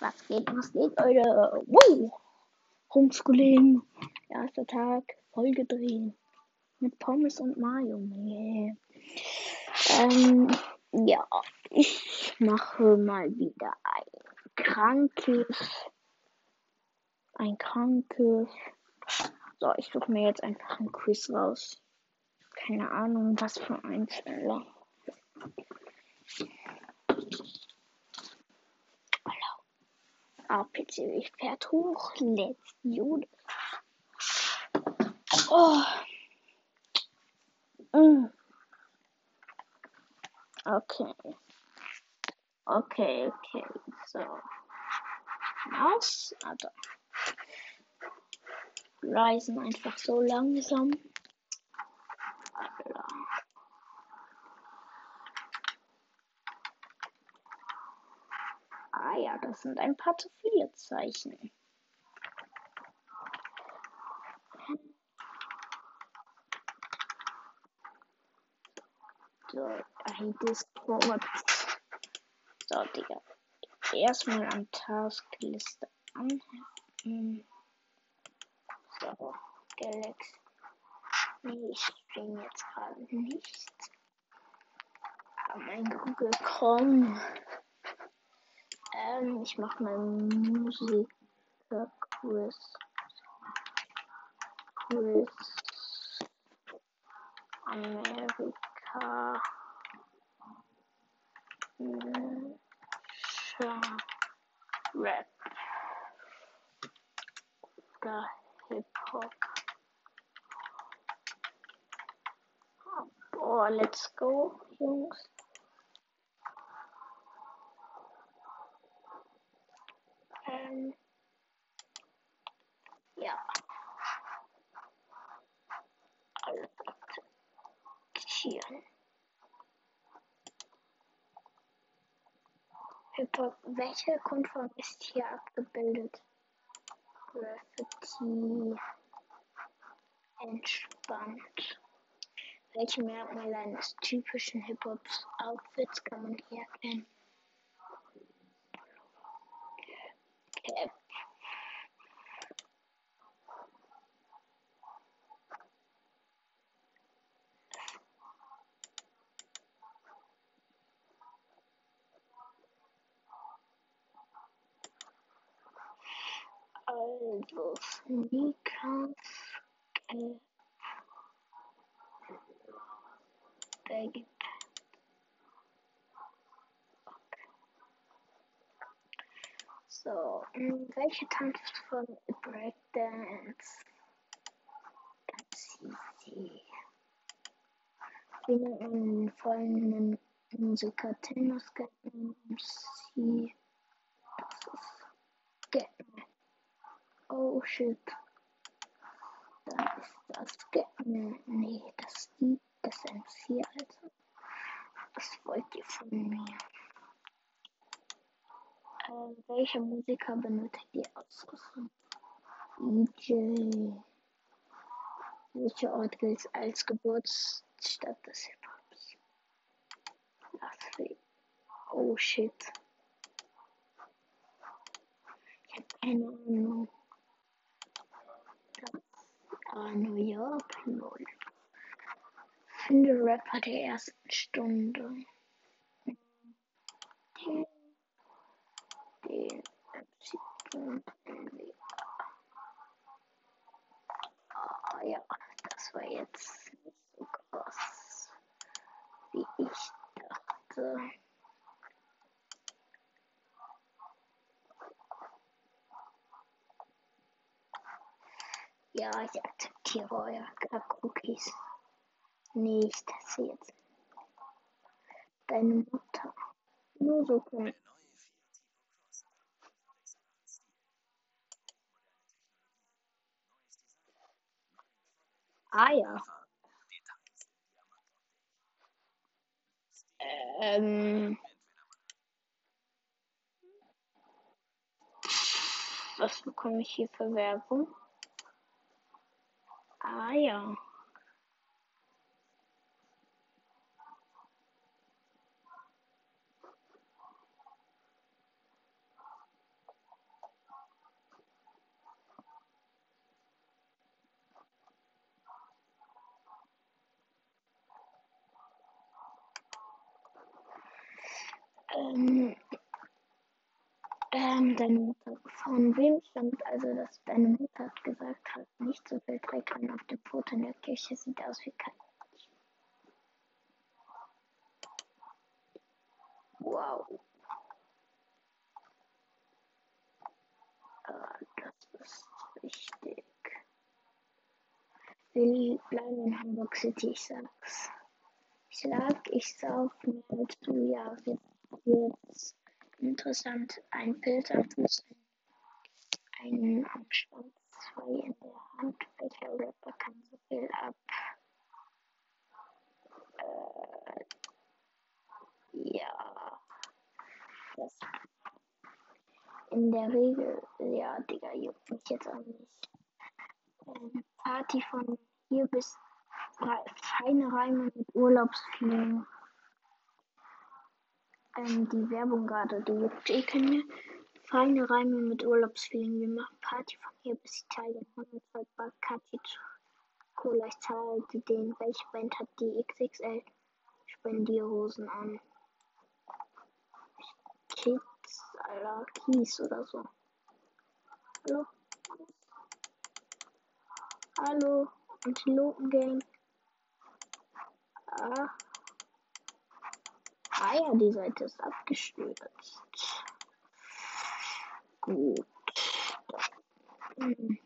Was geht, was geht, Leute? Wow! Homeschooling. Erster Tag, voll gedreht. Mit Pommes und Mayo. Yeah. Ähm, ja, ich mache mal wieder ein krankes. Ein krankes. So, ich suche mir jetzt einfach ein Quiz raus. Keine Ahnung, was für ein Schneller. APC fährt hoch. Let's Jude. Oh. Mm. Okay. Okay, okay. So. Maus. Also. Reisen einfach so langsam. Alter. Ah das sind ein paar zu viele Zeichen. So, ein Discord. So, Digga. Erstmal an Taskliste anheften. So, Galaxy. Nee, ich stream jetzt gerade nicht. Aber mein Google Chrome. Ähm, ich mach mal Musik Quiz. Quiz. Amerika. Rap. Oder Hip-Hop. Boah, let's go, Jungs. Ähm, ja. Alles akzeptieren. Hypo welche Grundform ist hier abgebildet? Graffiti. Entspannt. Welche Merkmale eines typischen Hip-Hop-Outfits kann man hier erkennen? Cap. Also Sneakers, Cap, Baggy So, welche Tanzform Breakdance? Ganz easy. Wie man den folgenden Musiker Tennis MC? Das ist Getman. Oh shit. Dann ist das Getman. Nee, das ist die, das MC, also. Was wollt ihr von mir? Äh, welcher Musiker benötigt die Ausrüstung? DJ. Welcher Ort gilt als Geburtsstadt des Hip-Hops? Las Vegas. Oh shit. Ich hab keine Ahnung. Ah, New York. Finde Rapper der ersten Stunde. Den MC Ah ja, das war jetzt nicht so krass, wie ich dachte. Ja, ich akzeptiere euer Cookies. Nicht das jetzt. Deine Mutter. Nur so cool. Ah ja. Ähm. Was bekomme ich hier für Werbung? Ah ja. Deine Mutter. Von wem stammt also, dass deine Mutter gesagt hat, nicht so viel Dreck an auf dem Foto in der Kirche sieht aus wie kein. Wow. Ah, das ist wichtig. Wir bleiben in Hamburg City, ich sag's. Ich lag, ich sauf mir zu, ja, jetzt interessant. Ein Pilz am Fuß, ein am Schwanz, zwei in der Hand. Welcher Rapper kann so viel ab? Äh, ja. Das in der Regel, ja, Digga, juckt mich jetzt auch nicht. Ähm, Party von hier bis feine Reime mit Urlaubsfliegen ähm, die Werbung gerade, die juckt eh keine feine Reime mit Urlaubsfeeling. Wir machen Party von hier bis Italien. 102 Bacardi Cola. Ich zahle die den. Welche Band hat die XXL Spendierhosen an? Kids, Alter, Kies oder so. Hallo? Hallo? Antilopen Ah. Ah ja, die Seite ist abgestürzt. Gut. Hm.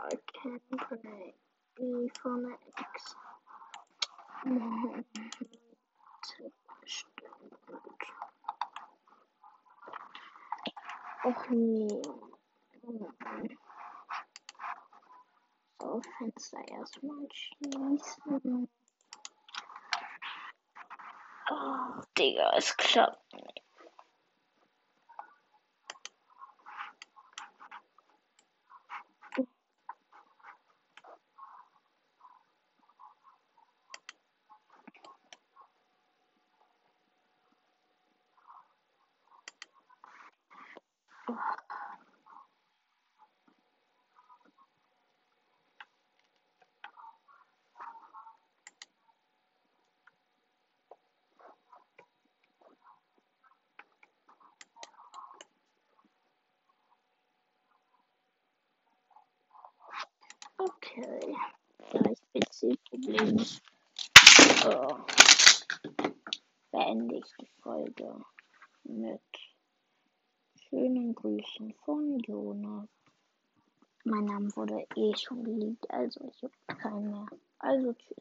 I can play B von X. Och nee. So, Fenster erstmal schließen. Oh, Digga, es klappt nicht. Okay. Vielleicht PC-Problem. So. Beende ich die Folge mit schönen Grüßen von Jonas. Mein Name wurde eh schon geleakt, also ich juckt keinen mehr. Also tschüss.